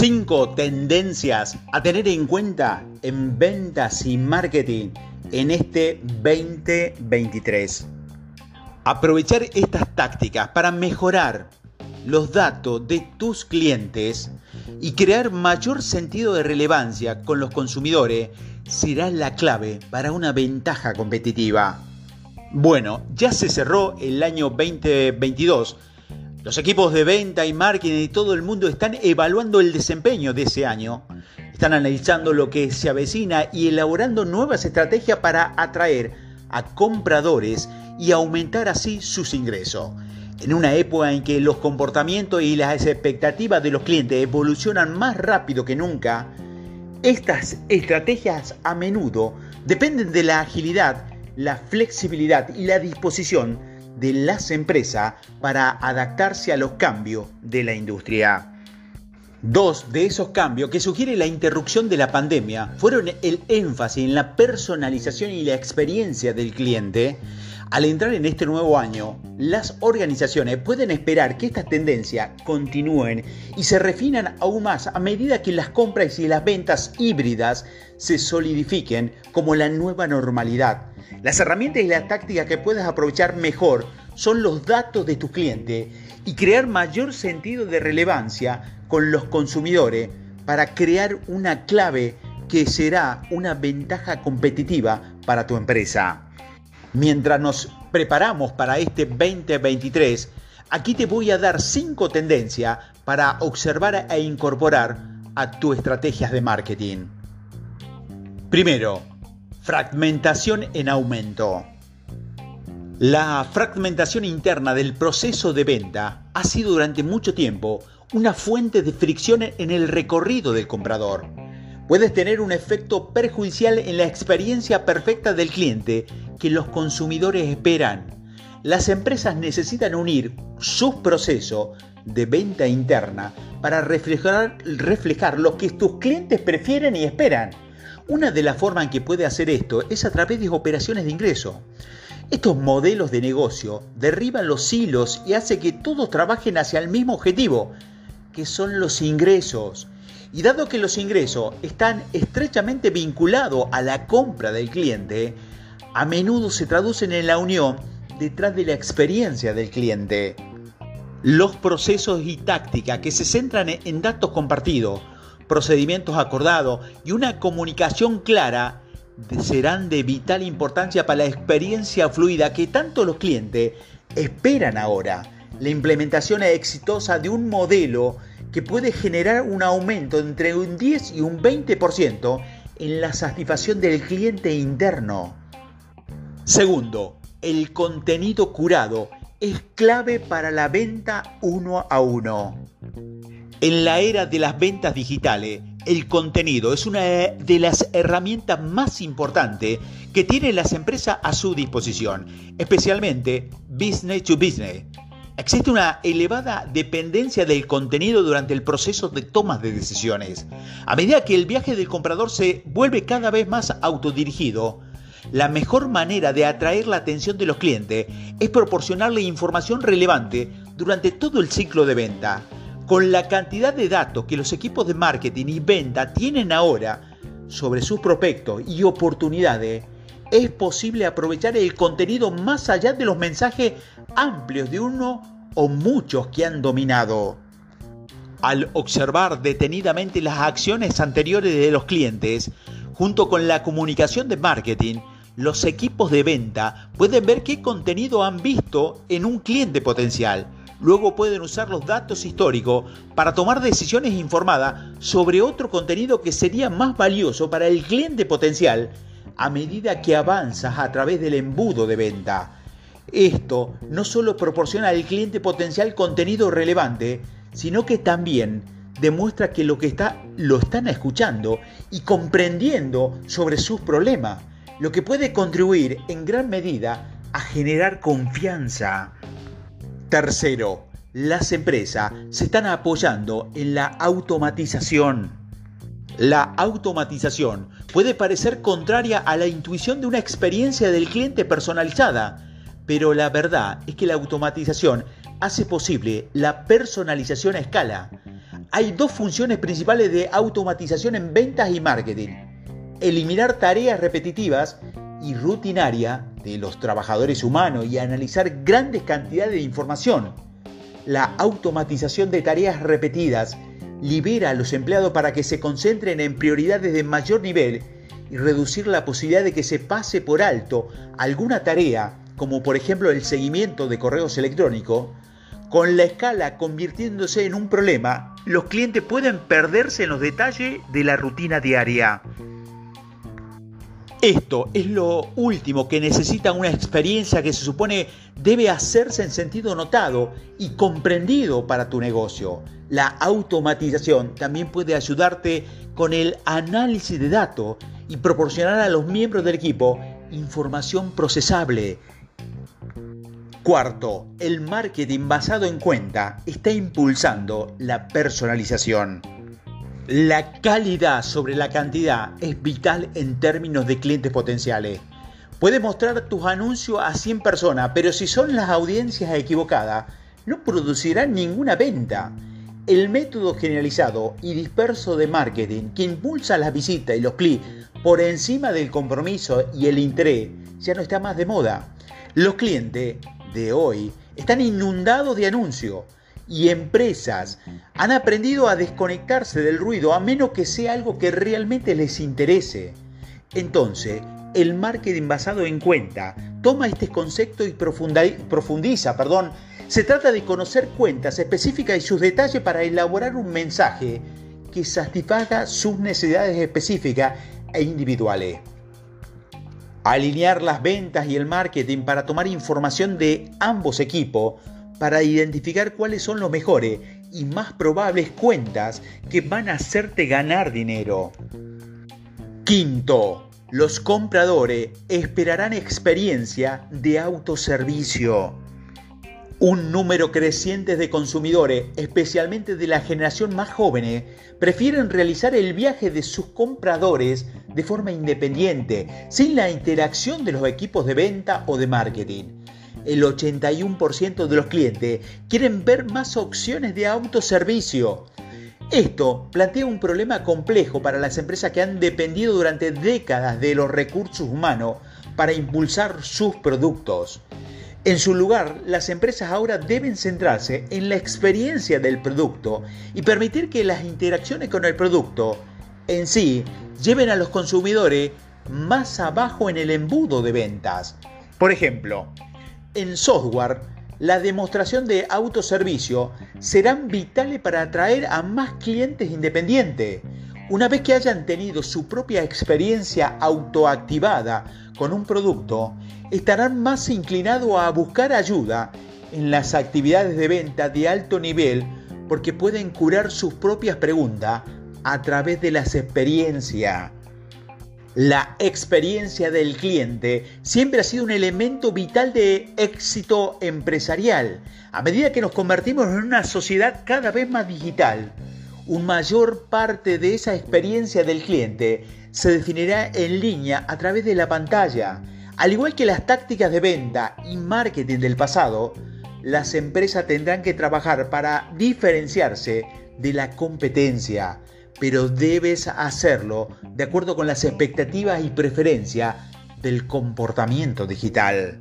5 tendencias a tener en cuenta en ventas y marketing en este 2023. Aprovechar estas tácticas para mejorar los datos de tus clientes y crear mayor sentido de relevancia con los consumidores será la clave para una ventaja competitiva. Bueno, ya se cerró el año 2022 los equipos de venta y marketing y todo el mundo están evaluando el desempeño de ese año. Están analizando lo que se avecina y elaborando nuevas estrategias para atraer a compradores y aumentar así sus ingresos. En una época en que los comportamientos y las expectativas de los clientes evolucionan más rápido que nunca, estas estrategias a menudo dependen de la agilidad, la flexibilidad y la disposición de las empresas para adaptarse a los cambios de la industria. Dos de esos cambios que sugiere la interrupción de la pandemia fueron el énfasis en la personalización y la experiencia del cliente. Al entrar en este nuevo año, las organizaciones pueden esperar que estas tendencias continúen y se refinan aún más a medida que las compras y las ventas híbridas se solidifiquen como la nueva normalidad las herramientas y las tácticas que puedes aprovechar mejor son los datos de tu cliente y crear mayor sentido de relevancia con los consumidores para crear una clave que será una ventaja competitiva para tu empresa. Mientras nos preparamos para este 2023, aquí te voy a dar 5 tendencias para observar e incorporar a tus estrategias de marketing. Primero, Fragmentación en aumento. La fragmentación interna del proceso de venta ha sido durante mucho tiempo una fuente de fricción en el recorrido del comprador. Puedes tener un efecto perjudicial en la experiencia perfecta del cliente que los consumidores esperan. Las empresas necesitan unir sus procesos de venta interna para reflejar, reflejar lo que tus clientes prefieren y esperan una de las formas en que puede hacer esto es a través de operaciones de ingreso. Estos modelos de negocio derriban los hilos y hacen que todos trabajen hacia el mismo objetivo, que son los ingresos. Y dado que los ingresos están estrechamente vinculados a la compra del cliente, a menudo se traducen en la unión detrás de la experiencia del cliente. Los procesos y tácticas que se centran en datos compartidos, procedimientos acordados y una comunicación clara serán de vital importancia para la experiencia fluida que tanto los clientes esperan ahora. La implementación exitosa de un modelo que puede generar un aumento entre un 10 y un 20% en la satisfacción del cliente interno. Segundo, el contenido curado es clave para la venta uno a uno. En la era de las ventas digitales, el contenido es una de las herramientas más importantes que tienen las empresas a su disposición, especialmente business to business. Existe una elevada dependencia del contenido durante el proceso de tomas de decisiones. A medida que el viaje del comprador se vuelve cada vez más autodirigido, la mejor manera de atraer la atención de los clientes es proporcionarle información relevante durante todo el ciclo de venta. Con la cantidad de datos que los equipos de marketing y venta tienen ahora sobre sus prospectos y oportunidades, es posible aprovechar el contenido más allá de los mensajes amplios de uno o muchos que han dominado. Al observar detenidamente las acciones anteriores de los clientes, junto con la comunicación de marketing, los equipos de venta pueden ver qué contenido han visto en un cliente potencial Luego pueden usar los datos históricos para tomar decisiones informadas sobre otro contenido que sería más valioso para el cliente potencial a medida que avanzas a través del embudo de venta. Esto no solo proporciona al cliente potencial contenido relevante, sino que también demuestra que lo que está lo están escuchando y comprendiendo sobre sus problemas, lo que puede contribuir en gran medida a generar confianza. Tercero, las empresas se están apoyando en la automatización. La automatización puede parecer contraria a la intuición de una experiencia del cliente personalizada, pero la verdad es que la automatización hace posible la personalización a escala. hay dos funciones principales de automatización en ventas y marketing. Eliminar tareas repetitivas y rutinarias de los trabajadores humanos y analizar grandes cantidades de información. La automatización de tareas repetidas libera a los empleados para que se concentren en prioridades de mayor nivel y reducir la posibilidad de que se pase por alto alguna tarea, como por ejemplo el seguimiento de correos electrónicos, con la escala convirtiéndose en un problema, los clientes pueden perderse en los detalles de la rutina diaria. Esto es lo último que necesita una experiencia que se supone debe hacerse en sentido notado y comprendido para tu negocio. La automatización también puede ayudarte con el análisis de datos y proporcionar a los miembros del equipo información procesable Cuarto, el marketing basado en cuenta está impulsando la personalización. La calidad sobre la cantidad es vital en términos de clientes potenciales. Puedes mostrar tus anuncios a 100 personas, pero si son las audiencias equivocadas, no producirán ninguna venta. El método generalizado y disperso de marketing que impulsa las visitas y los clics por encima del compromiso y el interés ya no está más de moda. Los clientes de hoy están inundados de anuncios y empresas han aprendido a desconectarse del ruido a menos que sea algo que realmente les interese. Entonces, el marketing basado en cuenta toma este concepto y profundiza, perdón. Se trata de conocer cuentas específicas y sus detalles para elaborar un mensaje que satisfaga sus necesidades específicas e individuales alinear las ventas y el marketing para tomar información de ambos equipos para identificar cuáles son los mejores y más probables cuentas que van a hacerte ganar dinero. Quinto, los compradores esperarán experiencia de autoservicio. Un número creciente de consumidores, especialmente de la generación más joven, prefieren realizar el viaje de sus compradores de forma independiente, sin la interacción de los equipos de venta o de marketing. El 81% de los clientes quieren ver más opciones de autoservicio. Esto plantea un problema complejo para las empresas que han dependido durante décadas de los recursos humanos para impulsar sus productos. En su lugar, las empresas ahora deben centrarse en la experiencia del producto y permitir que las interacciones con el producto en sí lleven a los consumidores más abajo en el embudo de ventas. Por ejemplo, en software, la demostración de autoservicio serán vitales para atraer a más clientes independientes. Una vez que hayan tenido su propia experiencia autoactivada con un producto, estarán más inclinados a buscar ayuda en las actividades de venta de alto nivel porque pueden curar sus propias preguntas a través de las experiencias. La experiencia del cliente siempre ha sido un elemento vital de éxito empresarial. A medida que nos convertimos en una sociedad cada vez más digital, una mayor parte de esa experiencia del cliente se definirá en línea a través de la pantalla. Al igual que las tácticas de venta y marketing del pasado, las empresas tendrán que trabajar para diferenciarse de la competencia, pero debes hacerlo de acuerdo con las expectativas y preferencias del comportamiento digital.